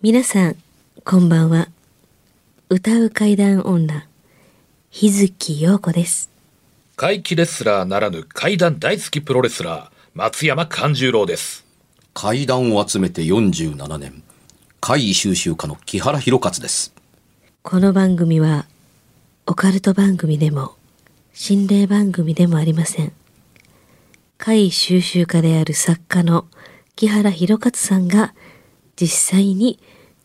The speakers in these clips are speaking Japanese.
皆さん、こんばんは。歌う怪談女、日月陽子です。怪奇レスラーならぬ怪談大好きプロレスラー、松山勘十郎です。怪談を集めて47年怪異収集家の木原博勝ですこの番組は、オカルト番組でも、心霊番組でもありません。怪異収集家である作家の木原博勝さんが、実際に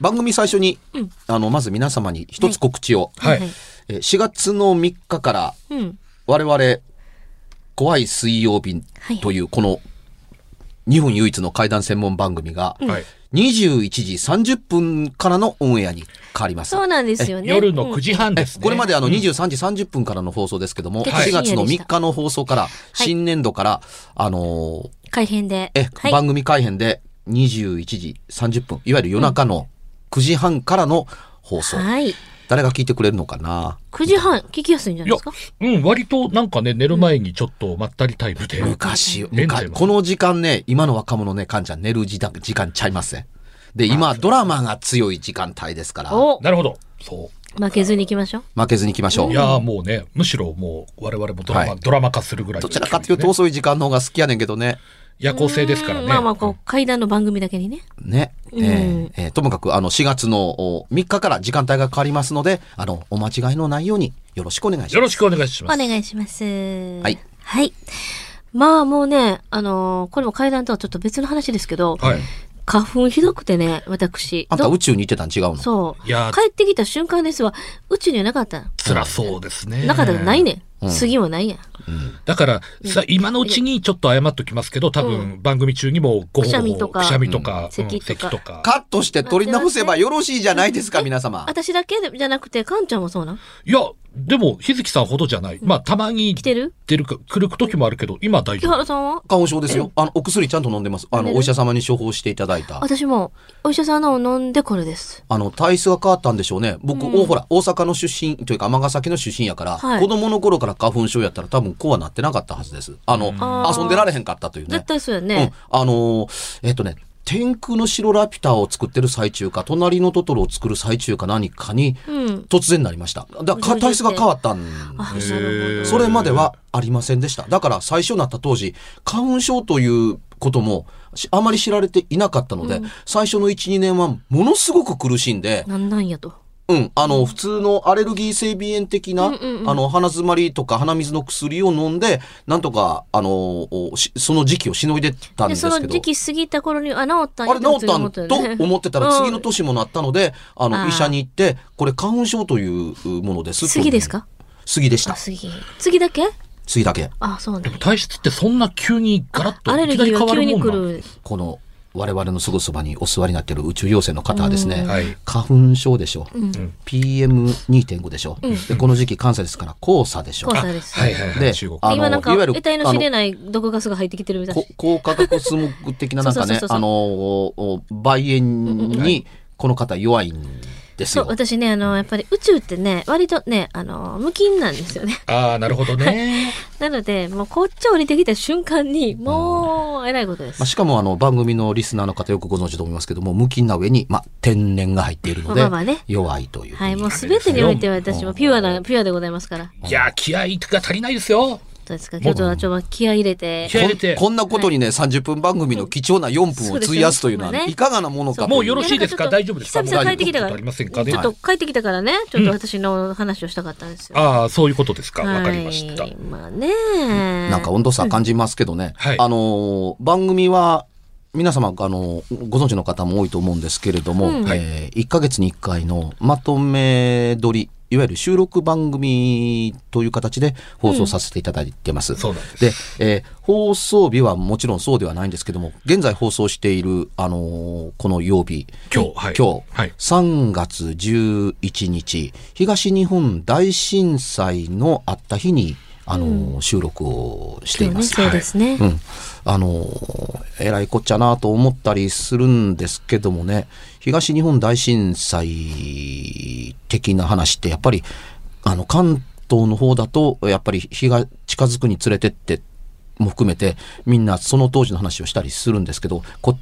番組最初に、あのまず皆様に一つ告知を、はい。えー4月の3日からうん。我々怖い水曜日というこの日本唯一の怪談専門番組がはい。21時30分からのオンエアに変わりますそうなんですよね。夜の9時半ですね。これまであのうん23時30分からの放送ですけども、はい4月の3深夜でした日の放送から、新年度から、あのー改編で。え、はい。番組改編で21時30分、いわゆる夜中の9時半からの放送。はい。誰が聞いてくれるのかな？9時半、聞きやすいんじゃないですか？うん、割となんかね、寝る前にちょっとまったりタイムで。昔、うん昔この時間ね、今の若者ね、かんちゃん寝る時間時間ちゃいますね。で、今、ドラマが強い時間帯ですから、おなるほど。そ負けずに行きましょう？負けずに行きましょう。うい。やーもうね、むしろもう我々もドラマ、はいドラマ化するぐらい、どちらかというと遅い時間の方が好きやねんけどね。夜行性ですからね。まあまあ、こう、階段の番組だけにね。ね。えーえーともかく、あの、4月のお3日から時間帯が変わりますので、あの、お間違いのないようによろしくお願いします。よろしくお願いします。お願いします。はい。はい。まあもうね、あのーこれも階段とはちょっと別の話ですけど、はい。花粉ひどくてね、私。どあんた宇宙に行ってたん違うの？そう。いやー帰ってきた瞬間ですわ。宇宙にはなかった。辛そうですね。なかったらないね。次もないやん。だから、さ、今のうちにちょっと謝っときますけど、多分番組中にもごくしゃみとかくしゃみとか、咳とか咳とか。カットして取り直せばよろしいじゃないですか、皆様。私だけじゃなくて、かんちゃんもそうなん？いや、でも、日月さんほどじゃない。まあ、たまに来てる？出るか、来る時もあるけど、今大木丈夫。原さんは？花粉症ですよ。あの、お薬ちゃんと飲んでます。あの、お医者様に処方していただいた。私も、お医者さんのを飲んでこれです。あの、体質が変わったんでしょうね。僕、うほら、大阪の出身というか、尼崎の出身やから、はい子供の頃から花粉症やったら多分こうはなってなかったはずです。あの、あー遊んでられへんかったというね絶。対そうやうんね。。あのーえっ、とね、天空の城ラピュタを作ってる最中か、隣のトトロを作る最中か何かに、うん。突然なりました。だから体質が変わったんです。それまではありませんでした。だから最初になった当時、花粉症ということもしあまり知られていなかったので、最初の1、2年はものすごく苦しんで、なんなんやと。うん、あの、普通のアレルギー性鼻炎的な、うんうんうんあの、鼻詰まりとか鼻水の薬を飲んで、なんとか、あの、その時期をしのいでたんで、ですけど。その時期過ぎた頃に、あ、治ったんやあれ治ったんと思ってたら次のと。年もなったので、あの、医者に行って、これ花粉症というものです。次ですか？あ、杉でした。次。次だけ？杉だけ。あ、そうなんやでも体質ってそんな急にガラッとアレルいきなりギーは急変わるもんなに来る。この、我々のすぐそばにお座りになっている宇宙妖精の方はですね、はい花粉症でしょ。うん。PM2.5 でしょ。で、この時期関西ですから黄砂でしょ黄。砂です。はいはいはい。で中国。あの今なんか、いわゆる得体の知れない毒ガスが入ってきてるみたいこ高化学スモッグ的ななんかそうそうそう、そうねあの、おお肺炎にこの方弱いんですそう、よ。私ね、あの、やっぱり宇宙ってね、割とね、あの、無菌なんですよね。ああ、なるほどね。なので、もうこっち降りてきた瞬間に、もう、えらいことですまあ、。しかもあの番組のリスナーの方よくご存知と思いますけども無菌な上に、まあ、天然が入っているのでまあまあね弱いという。はい、もうすべてにおいては私もピュアな、ピュアでございますから。いや、気合が足りないですよ。ったですか？今日とはちょっと気合い入れて。気合い入れて。こんなことにね、30分番組の貴重な4分を費やすというのは、いかがなものかともうよろしいですか？大丈夫ですか？久々帰ってきたから。ちょっと帰ってきたからね、ちょっと私の話をしたかったんですよ。ああ、そういうことですか？わかりました。はいまあね。なんか温度差感じますけどね。はい。あのー、番組は、皆様、あの、ご存知の方も多いと思うんですけれども、うん。え1ヶ月に1回のまとめ撮り、いわゆる収録番組という形で放送させていただいてます。そうなんです。で、えー放送日はもちろんそうではないんですけども、現在放送している、あのーこの曜日、今日はい。今日、はい。3月11日、東日本大震災のあった日に、あのー収録をしています。そうですね。うん、あのーえらいこっちゃなと思ったりするんですけどもね東日本大震災的な話ってやっぱりあの関東の方だとやっぱり日が近づくにつれてっても含めてみんなその当時の話をしたりするんですけどこっ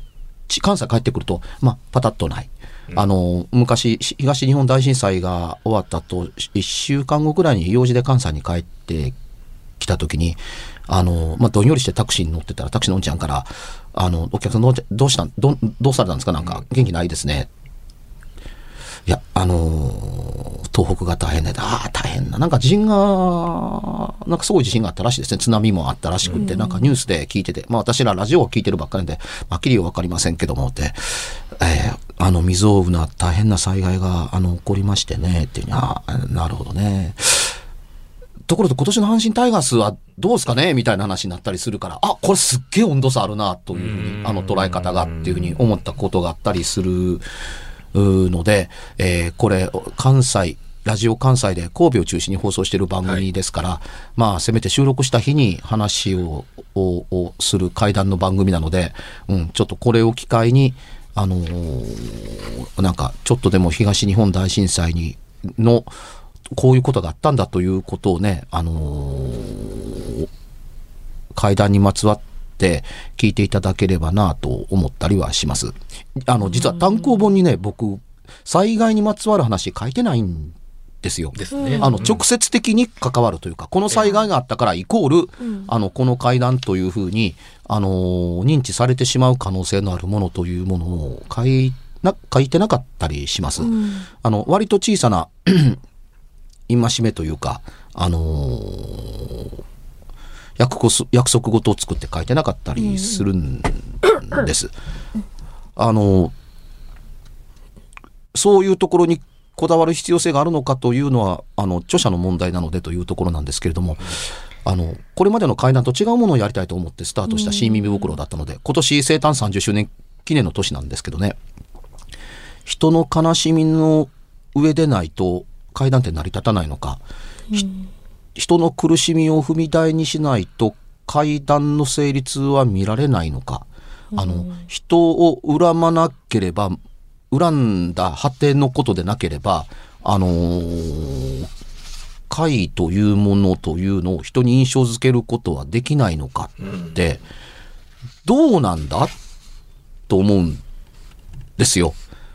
ち関西帰ってくるとまあパタッとない。あの昔し東日本大震災が終わったと1週間後ぐらいに用事で関西に帰って来た時に、あの、まあ、どんよりしてタクシーに乗ってたら、タクシーのおんちゃんから、あの、お客さんどうどうしたんどんどうされたんですか？なんか、元気ないですね。いや、あのー東北が大変で、ああ、大変な。なんか地震が、なんかすごい地震があったらしいですね。津波もあったらしくって、なんかニュースで聞いてて、まあ私らラジオを聞いてるばっかりで、まあ、きりよわかりませんけどもって、えーあの、未曾有な大変な災害が、あの、起こりましてね、っていうに、ああ、なるほどね。ところで今年の阪神タイガースはどうですかね？みたいな話になったりするから、あ、これすっげえ温度差あるな、というふうに、あの捉え方がっていうふうに思ったことがあったりするうので、えーこれ、関西、ラジオ関西で神戸を中心に放送している番組ですから、まあ、せめて収録した日に話をををする会談の番組なので、うん、ちょっとこれを機会に、あのーなんか、ちょっとでも東日本大震災に、の、こういうことがあったんだということをね、あのー会談にまつわって聞いていただければなと思ったりはします。あの、実は単行本にね、僕、災害にまつわる話書いてないんですよ。ですね。あの、直接的に関わるというか、この災害があったからイコール、あの、この会談というふうに、あのー認知されてしまう可能性のあるものというものを書いな、書いてなかったりします。あの、割と小さな、戒めというか、あのー約約束事を作って書いてなかったりするんです。あのそういうところにこだわる必要性があるのかというのはあの著者の問題なのでというところなんですけれども、あのこれまでの会談と違うものをやりたいと思ってスタートした新耳袋だったので、今年生誕30周年記念の年なんですけどね。人の悲しみの上でないと会談って成り立たないのか、ひ人の苦しみを踏み台にしないと会談の成立は見られないのか、あの人を恨まなければ恨んだ果てのことでなければあのー会というものというのを人に印象づけることはできないのかって、どうなんだ？と思うんですよ。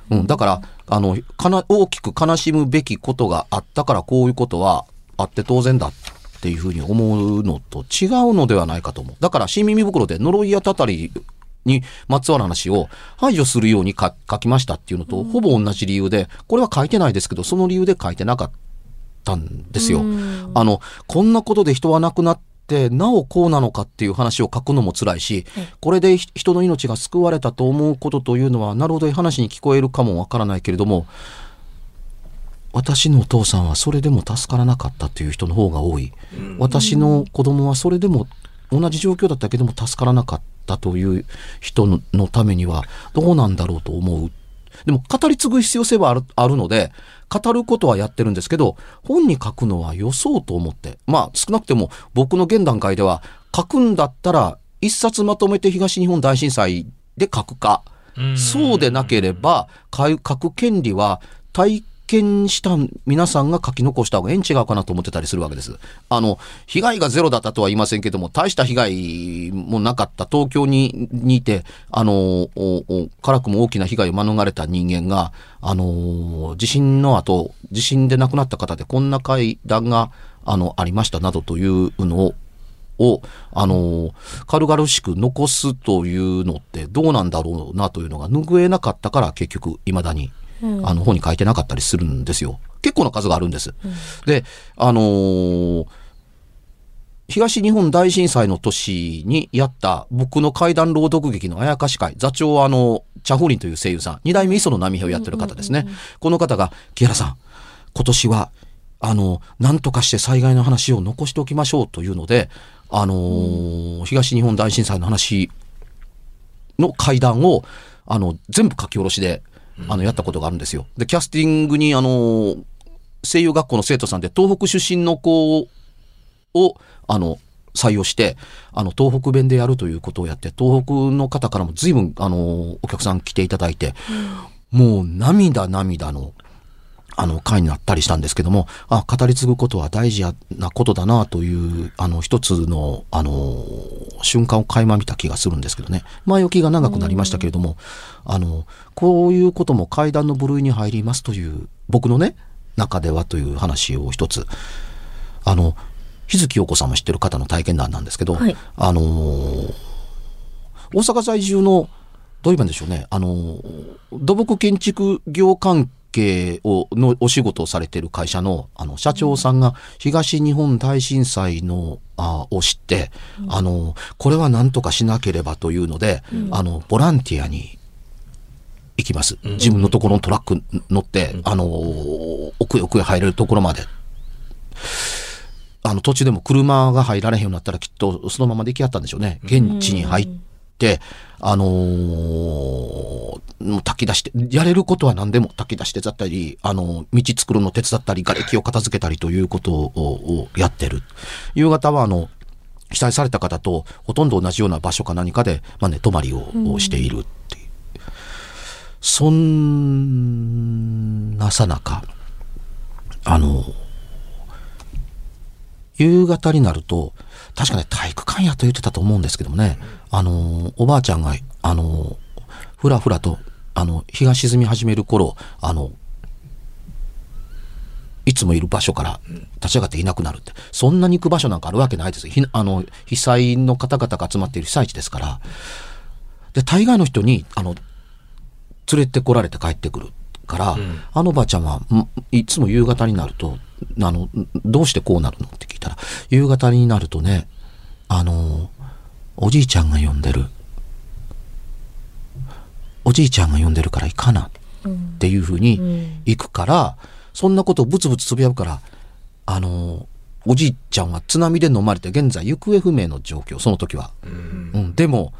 うん、だから、あの、かな、大きく悲しむべきことがあったからこういうことはあって当然だっていうふうに思うのと違うのではないかと思う。だから、新耳袋で呪いやたたりにまつわる話を排除するように書書きましたっていうのと、ほぼ同じ理由で、これは書いてないですけど、その理由で書いてなかったんですよ。あの、こんなことで人は亡くなって、なおこうなのかっていう話を書くのも辛いし、これで人の命が救われたと思うことというのは、なるほど話に聞こえるかもわからないけれども、私のお父さんはそれでも助からなかったという人の方が多い。私の子供はそれでも同じ状況だったけども助からなかったという人ののためにはどうなんだろうと思う。でも語り継ぐ必要性はあるので、語ることはやってるんですけど、本に書くのは予想と思って。まあ少なくても僕の現段階では書くんだったら一冊まとめて東日本大震災で書くか。うんそうでなければ、書く権利は体験した皆さんが書き残した方がええん違うかなと思ってたりするわけです。あの、被害がゼロだったとは言いませんけども、大した被害もなかった東京ににいて、あの、辛くも大きな被害を免れた人間が、あの、地震の後、地震で亡くなった方でこんな会談が、あの、ありましたなどというのを、を、あの、軽々しく残すというのってどうなんだろうなというのが拭えなかったから結局未だに、あの本に書いてなかったりするんですよ。結構な数があるんです。で、あのー東日本大震災の年にやった僕の怪談朗読劇のあやかし会、座長はあの、チャフリンという声優さん、二代目磯野波平をやってる方ですね。この方が、木原さん、今年は、あの、何とかして災害の話を残しておきましょうというので、あのー東日本大震災の話の怪談を、あの、全部書き下ろしで、あの、やったことがあるんですよ。で、キャスティングに、あの、声優学校の生徒さんで、東北出身の子を、あの、採用して、あの、東北弁でやるということをやって、東北の方からも随分、あの、お客さん来ていただいて、もう涙涙の、あの、会になったりしたんですけども、あ、語り継ぐことは大事なことだなという、あの、一つの、あの、瞬間を垣間見た気がするんですけどね。前置きが長くなりましたけれども、あの、こういうことも階段の部類に入りますという、僕のね、中ではという話を一つ、あの、日月陽子さんも知ってる方の体験談なんですけど、はい。あのー大阪在住の、どう言えばいいんでしょうね、あのー土木建築業関係を、のお仕事をされている会社の、あの、社長さんが東日本大震災の、あを知って、あのーこれは何とかしなければというので、あの、ボランティアに行きます。自分のところのトラック乗って、あのー奥へ奥へ入れるところまで。あの、途中でも車が入られへんようになったらきっとそのまま出来合ったんでしょうね。現地に入って、あのー炊き出して、やれることは何でも炊き出してだったり、あの、道作るの手伝ったり、瓦礫を片付けたりということををやってる。夕方はあの、被災された方とほとんど同じような場所か何かで、まあね、泊まりををしているっていう。そんなさなか、あの、夕方になると、確かね、体育館やと言ってたと思うんですけどもね、あの、おばあちゃんが、あの、ふらふらと、あの、日が沈み始める頃、あの、いつもいる場所から立ち上がっていなくなるって、そんなに行く場所なんかあるわけないです。ひあの、被災の方々が集まっている被災地ですから。で、大概の人に、あの、連れてこられて帰ってくるから、あのばあちゃんは、んいつも夕方になると、あの、どうしてこうなるの？って聞いたら、夕方になるとね、あの、おじいちゃんが呼んでる。おじいちゃんが呼んでるから行かなっていうふうに行くから、そんなことをブツブツつぶやくから、あの、おじいちゃんは津波で飲まれて現在行方不明の状況、その時は。うん、でも、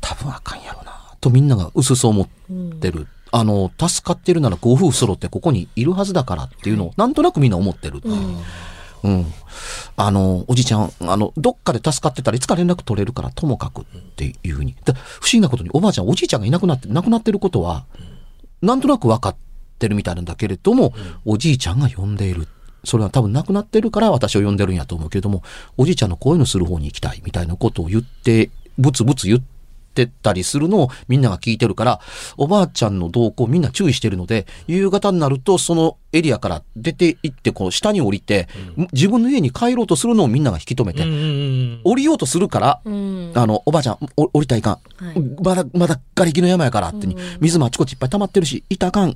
多分あかんやろな、とみんなが薄々思ってる。あの、助かってるならご夫婦揃ってここにいるはずだからっていうのを、なんとなくみんな思ってる。うん。あの、おじいちゃん、あの、どっかで助かってたらいつか連絡取れるからともかくっていうふうに。だ不思議なことにおばあちゃん、おじいちゃんがいなくなって、亡くなってることは、なんとなく分かってるみたいなんだけれども、おじいちゃんが呼んでいる。それは多分亡くなってるから私を呼んでるんやと思うけれども、おじいちゃんのこういうのする方に行きたいみたいなことを言って、ブツブツ言ってたりするのをみんなが聞いてるから、おばあちゃんの動向をみんな注意してるので、夕方になるとそのエリアから出て行って、こう下に降りて、自分の家に帰ろうとするのをみんなが引き止めて、うん降りようとするから、うんあの、おばあちゃん、お降りたらいかん。はいまだ、まだ、瓦礫の山やからってに、水もあちこちいっぱい溜まってるし、いたかん。っ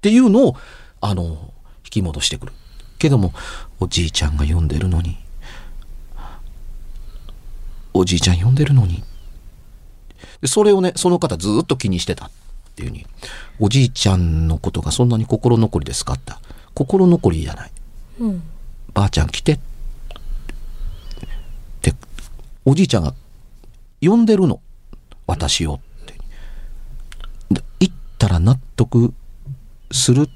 ていうのを、あの、引き戻してくる。けども、おじいちゃんが呼んでるのに、おじいちゃん呼んでるのに。でそれをね、その方ずーっと気にしてたっていうふうに、おじいちゃんのことがそんなに心残りですかって。心残りじゃない。うんばあちゃん来て。って、おじいちゃんが呼んでるの。私をって。で行ったら納得するっ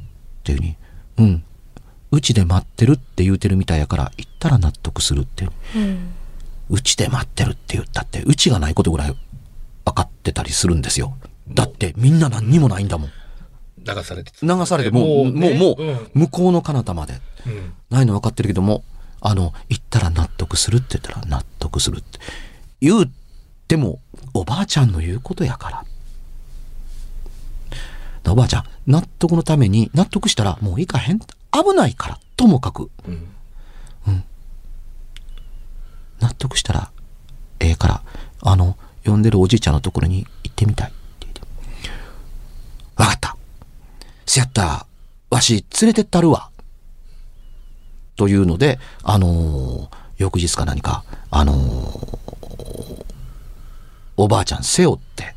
ていうふうに、うん。うちで待ってるって言うてるみたいやから、行ったら納得するっていう。うんうちで待ってるって言ったって、うちがないことぐらい分かってたりするんですよ。だってみんな何にもないんだもん。流されて流されてもう、もう、ねもう、うん向こうの彼方まで。うんないの分かってるけども、あの、言ったら納得するって言ったら納得するって。言うても、おばあちゃんの言うことやから。おばあちゃん、納得のために、納得したらもういかへん。危ないから、ともかく。うん納得したら、ええから、あの、呼んでるおじいちゃんのところに行ってみたいって言って。わかった。せやった、わし連れてったるわ。というので、あのー翌日か何か、あのーおばあちゃん背負って、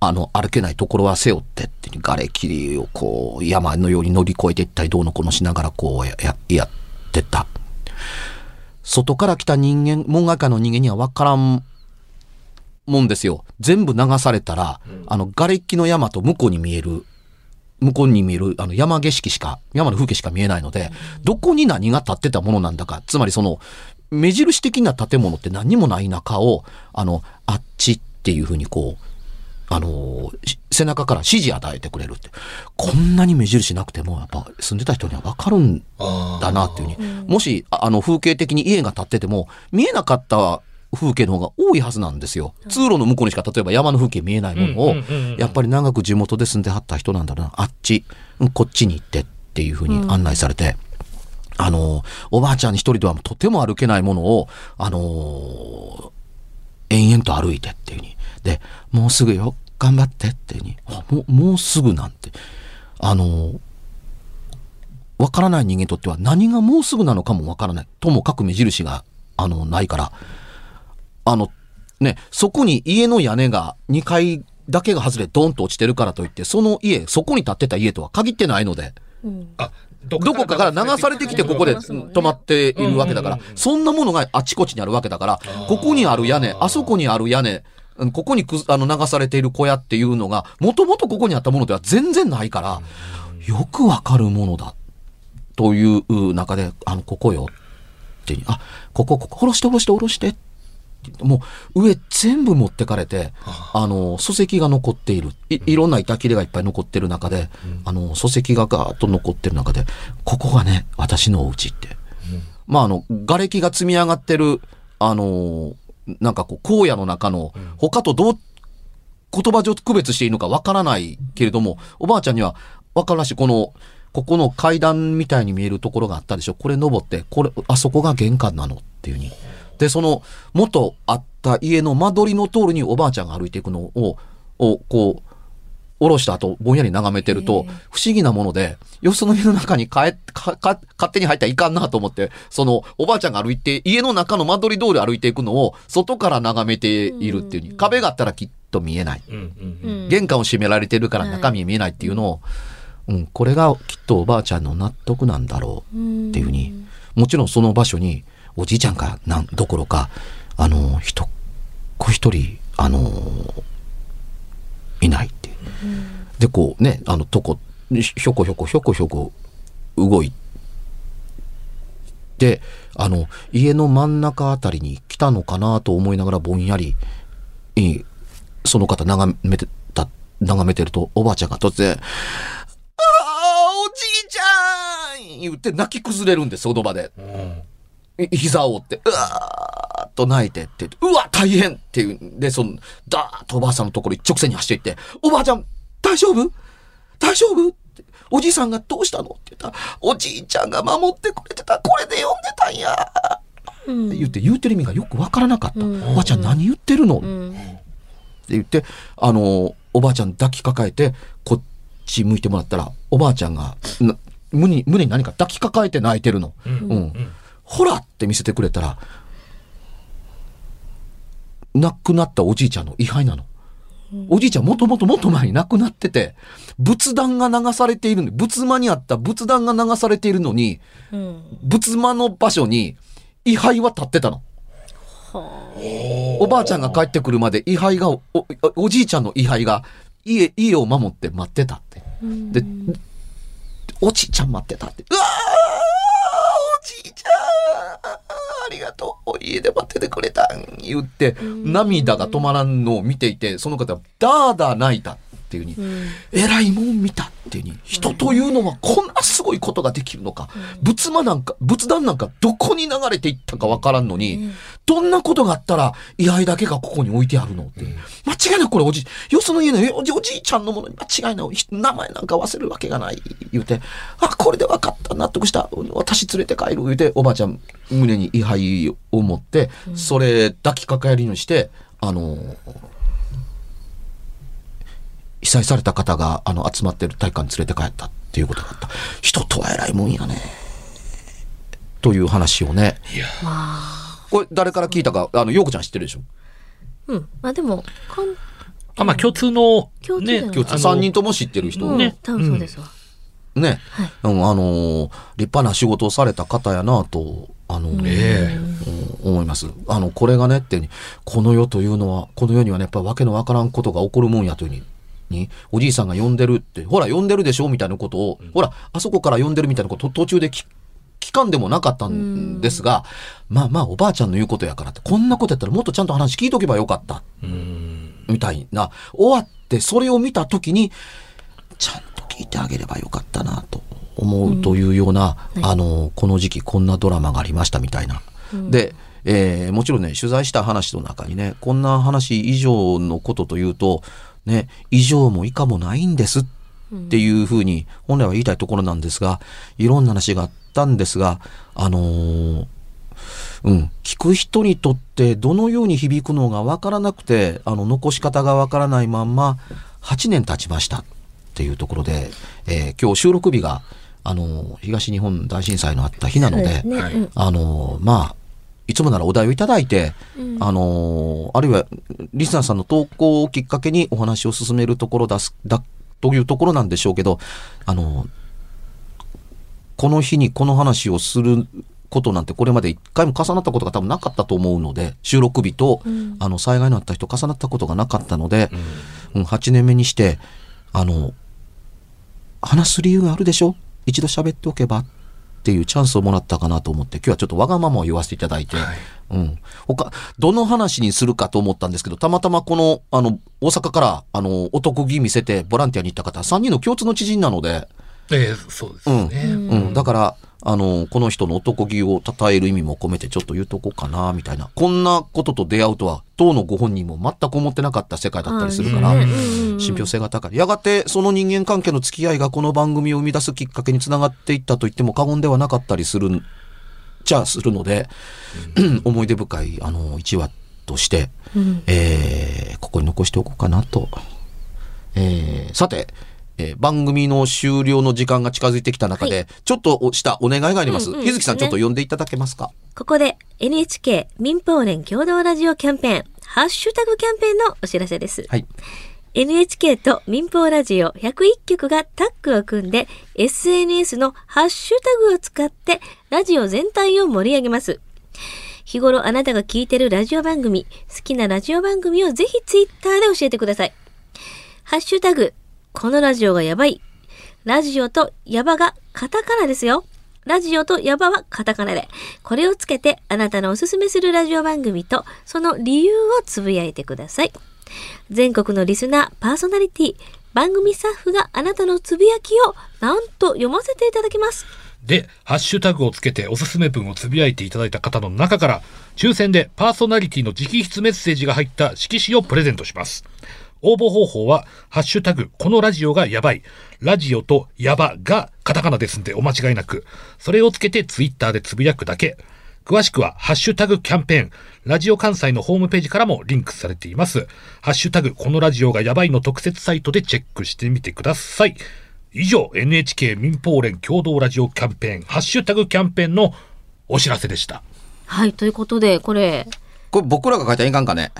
あの、歩けないところは背負ってって、瓦礫をこう、山のように乗り越えていったり、どうのこのしながらこうや、や、やってった。外から来た人間、門外漢の人間には分からんもんですよ。全部流されたら、あの、瓦礫の山と向こうに見える、向こうに見えるあの山景色しか、山の風景しか見えないので、どこに何が建ってたものなんだか、つまりその、目印的な建物って何にもない中を、あの、あっちっていうふうにこう、あのし背中から指示与えてくれるって。こんなに目印なくても、やっぱ住んでた人にはわかるんだなっていうふうに。もし、ああの、風景的に家が建ってても、見えなかった風景の方が多いはずなんですよ。通路の向こうにしか例えば山の風景見えないものをうんうんうんうん、やっぱり長く地元で住んではった人なんだな。あっち、うんこっちに行ってっていうふうに案内されて、あの、おばあちゃん一人ではとても歩けないものを、あの延々と歩いてっていうふうに。で、もうすぐよ、頑張ってってに。あもう、もうすぐなんて。あのわからない人間にとっては何がもうすぐなのかもわからない。ともかく目印が、あの、ないから。あの、ね、そこに家の屋根が2階だけが外れドンと落ちてるからといって、その家、そこに建ってた家とは限ってないので、うんあどこかから流されてきてここで止まっているわけだから、そんなものがあちこちにあるわけだから、ここにある屋根、あそこにある屋根、うんここにくずあの流されている小屋っていうのが、もともとここにあったものでは全然ないから、よくわかるものだ。という中で、あの、ここよ。って、あ、ここ、ここ、下ろして下ろして下ろして。もう、上全部持ってかれて、あの、礎石が残っている。いいろんな板切れがいっぱい残ってる中で、あの、礎石がガーッと残ってる中で、ここがね、私のお家って。まあ、あの、瓦礫が積み上がってる、あの、なんかこう、荒野の中の、他とどう、言葉上区別していいのかわからないけれども、おばあちゃんにはわからんし、この、ここの階段みたいに見えるところがあったでしょ？これ登って、これ、あそこが玄関なのっていうふうに。で、その、元あった家の間取りの通りにおばあちゃんが歩いていくのを、を、こう、下ろした後、ぼんやり眺めてると、不思議なもので、よその家の中に帰っか、か、勝手に入ったらいかんなと思って、その、おばあちゃんが歩いて、家の中の間取り通り歩いていくのを、外から眺めているっていうふうに、壁があったらきっと見えない。うんうんうん。うん。玄関を閉められてるから中身見えないっていうのを、うん、これがきっとおばあちゃんの納得なんだろうっていうふうに、もちろんその場所におじいちゃんがなんどころか、あの、一っ子一人、あの、いない。で、こうね、あの、とこ、ひょこひょこひょこひょこ動いて、あの、家の真ん中あたりに来たのかなと思いながらぼんやり、えーその方眺めてた、眺めてると、おばあちゃんが突然、ああ、おじいちゃん言って泣き崩れるんです、その場で。うん。い膝を折って、うわと泣いてって、うわ、大変っていうんで、その、ダーッとおばあさんのところに一直線に走っていって、おばあちゃん、大丈夫？大丈夫？っておじいさんがどうしたの？って言ったら、おじいちゃんが守ってくれてた、これで呼んでたんや。うんって言って、言うてる意味がよくわからなかった。うん。おばあちゃん何言ってるの、ってうん言って、あの、おばあちゃん抱きかかえて、こっち向いてもらったら、おばあちゃんが、な胸に、胸に何か抱きかかえて泣いてるの。うん。うん。ほらって見せてくれたら、亡くなったおじいちゃんの位牌なの。おじいちゃんもともともっと前に亡くなってて、仏壇が流されているのに、仏間にあった仏壇が流されているのに、うん仏間の場所に位牌は立ってたの。はおばあちゃんが帰ってくるまで位牌が、お、おおじいちゃんの位牌が家、家を守って待ってたって。あで、おじいちゃん待ってたって。うわーおじいちゃんありがとう家で待っててくれたん言って、涙が止まらんのを見ていて、その方、ダーダー泣いた。っていうふうに、うん偉いもん見たっていうに、人というのはこんなすごいことができるのか、仏間なんか、仏壇なんかどこに流れていったかわからんのに、どんなことがあったら、位牌だけがここに置いてあるのって。間違いなくこれおじ、よその家のおじおじいちゃんのものに間違いない。ひ名前なんか忘れるわけがない。言うて、あ、これで分かった。納得した。私連れて帰る。言うて、おばあちゃん胸に位牌を持って、それ抱きかかえるようにして、あの、被災された方があの集まってる体育館に連れて帰ったっていうことだった。人とは偉いもんやね。という話をね。いやこれ誰から聞いたか、あの、ようこちゃん知ってるでしょ？うん。まあでも、かんあまあ共通の共通ね今日あの3人とも知ってる人。うん、ね。多分そうですわ。うん、あのー立派な仕事をされた方やなと、あのーえうん思います。あの、これがねってに、この世というのは、この世にはね、やっぱわけのわからんことが起こるもんやというふうに、に、おじいさんが呼んでるって、ほら、呼んでるでしょみたいなことを、ほら、あそこから呼んでるみたいなことを途中で聞聞かんでもなかったんですが、まあまあ、おばあちゃんの言うことやからって、こんなことやったらもっとちゃんと話聞いとけばよかった。うん。みたいな、終わってそれを見た時に、ちゃんと聞いてあげればよかったなと思うというような、あの、この時期こんなドラマがありましたみたいな。で、えーもちろんね、取材した話の中にね、こんな話以上のことというと、ね、以上も以下もないんですっていうふうに本来は言いたいところなんですが、いろんな話があったんですが、あのーうん、聞く人にとってどのように響くのがわからなくて、あの、残し方がわからないまんま、8年経ちましたっていうところで、えー今日収録日が、あの、東日本大震災のあった日なので、ですね。あの、まあ、いつもならお題をいただいて、あの、あるいは、リスナーさんの投稿をきっかけにお話を進めるところだす、だ、というところなんでしょうけど、あの、この日にこの話をすることなんてこれまで一回も重なったことが多分なかったと思うので、収録日と、あの、災害のあった人重なったことがなかったので、うん、8年目にして、あの、話す理由があるでしょ？一度喋っておけばっていうチャンスをもらったかなと思って、今日はちょっとわがままを言わせていただいて、はいうん。他、どの話にするかと思ったんですけど、たまたまこの、あの、大阪から、あの、お得意見せてボランティアに行った方、3人の共通の知人なので、ええそうですね。うん。だから、あの、この人の男気を称える意味も込めてちょっと言うとこうかな、みたいな。こんなことと出会うとは、当のご本人も全く思ってなかった世界だったりするから、信憑性が高い。やがて、その人間関係の付き合いがこの番組を生み出すきっかけにつながっていったと言っても過言ではなかったりするん、じゃあするので、思い出深い、あの、一話として、えーここに残しておこうかなと。えーさて、えー番組の終了の時間が近づいてきた中で、ちょっとしたお願いがあります。うんうん日月さん、ねちょっと呼んでいただけますか？ここで NHK 民放連共同ラジオキャンペーン、ハッシュタグキャンペーンのお知らせです。はい。NHK と民放ラジオ101局がタッグを組んで SNS のハッシュタグを使ってラジオ全体を盛り上げます。日頃あなたが聞いてるラジオ番組、好きなラジオ番組をぜひツイッターで教えてください。ハッシュタグ、このラジオがやばい。ラジオとヤバがカタカナですよ。ラジオとヤバはカタカナで。これをつけてあなたのおすすめするラジオ番組とその理由をつぶやいてください。全国のリスナー、パーソナリティ、番組スタッフがあなたのつぶやきをなんと読ませていただきます。で、ハッシュタグをつけておすすめ文をつぶやいていただいた方の中から、抽選でパーソナリティの直筆メッセージが入った色紙をプレゼントします。応募方法は、ハッシュタグ、このラジオがやばい。ラジオとやばがカタカナですんでお間違いなく。それをつけてツイッターでつぶやくだけ。詳しくは、ハッシュタグキャンペーン、ラジオ関西のホームページからもリンクされています。ハッシュタグ、このラジオがやばいの特設サイトでチェックしてみてください。以上、NHK 民放連共同ラジオキャンペーン、ハッシュタグキャンペーンのお知らせでした。はい、ということで、これ、これ僕らが書いたらいかんかね。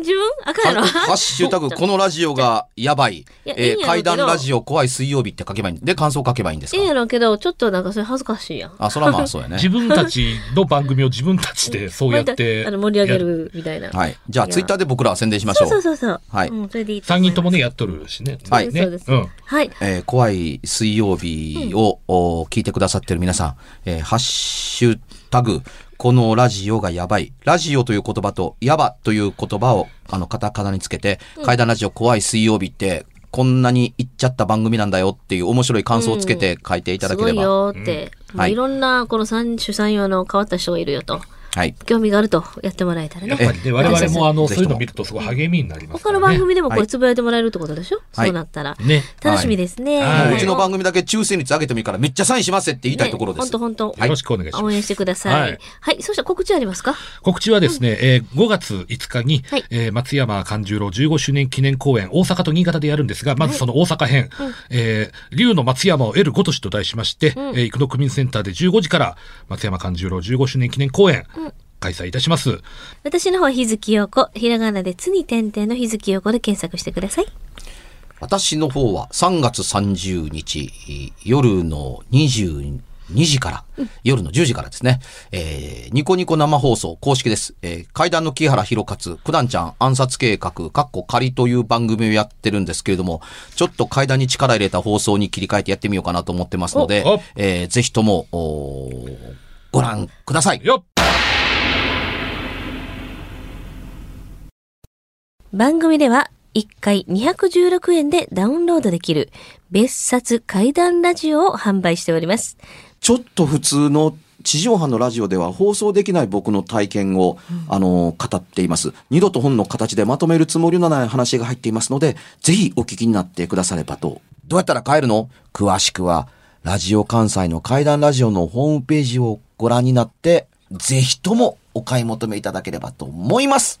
自分？あかんやろ？ハッシュタグ、このラジオが やばい。いやいえーいんやろうけど怪談ラジオ怖い水曜日って書けばいいんで、感想書けばいいんですか？ええやろうけど、ちょっとなんかそれ恥ずかしいやん。あ、それはまあ そうやね。自分たちの番組を自分たちでそうやって。あの盛り上げるみたいな。はい。じゃあ、ツイッターで僕らは宣伝しましそょう。うそうそうそう。はいうん、それでいいと思います3人ともね、やっとるしね。はいねそうですうん。はい。えー怖い水曜日を、お聞いてくださってる皆さん、えーハッシュタグ、このラジオがやばい。ラジオという言葉と、やばという言葉を、あの、カタカナにつけて、怪談ラジオ怖い水曜日ってこんなに行っちゃった番組なんだよっていう面白い感想をつけて書いていただければ。すごいよって、まあはい。いろんなこの三種三様の変わった人がいるよとはい。興味があるとやってもらえたらね。やっぱりね、我々もあの、そういうのを見るとすごい励みになりますか他らね。の番組でもこはいれつぶやいてもらえるってことでしょ、はい。そうなったら。ね。楽しみですね、はい。もううちの番組だけ抽選率上げてもいいからめっちゃサインしますって言いたいところです。本当本当。よろしくお願いします。応援してください。ははい。い。そしたら告知ありますか？告知はですね、えー5月5日に、はい。えー松山勘十郎15周年記念公演、大阪と新潟でやるんですが、まずその大阪編、えー竜の松山を得るごとしと題しまして、えー生野区民センターで15時から、松山勘十郎15周年記念公演、開催いたします。私の方は日月陽子、ひらがなでつに点々の日月陽子で検索してください。私の方は3月30日夜の22時から、夜の10時からですね、えーニコニコ生放送公式です。えー階段の木原博勝、九段ちゃん暗殺計画、かっこ仮という番組をやってるんですけれども、ちょっと階段に力入れた放送に切り替えてやってみようかなと思ってますのでえーぜひとも、ご覧ください。よっ番組では1回216円でダウンロードできる別冊怪談ラジオを販売しております。ちょっと普通の地上波のラジオでは放送できない僕の体験を、あの、語っています。二度と本の形でまとめるつもりのない話が入っていますので、ぜひお聞きになってくださればと。どうやったら帰るの？詳しくは、ラジオ関西の怪談ラジオのホームページをご覧になって、ぜひともお買い求めいただければと思います。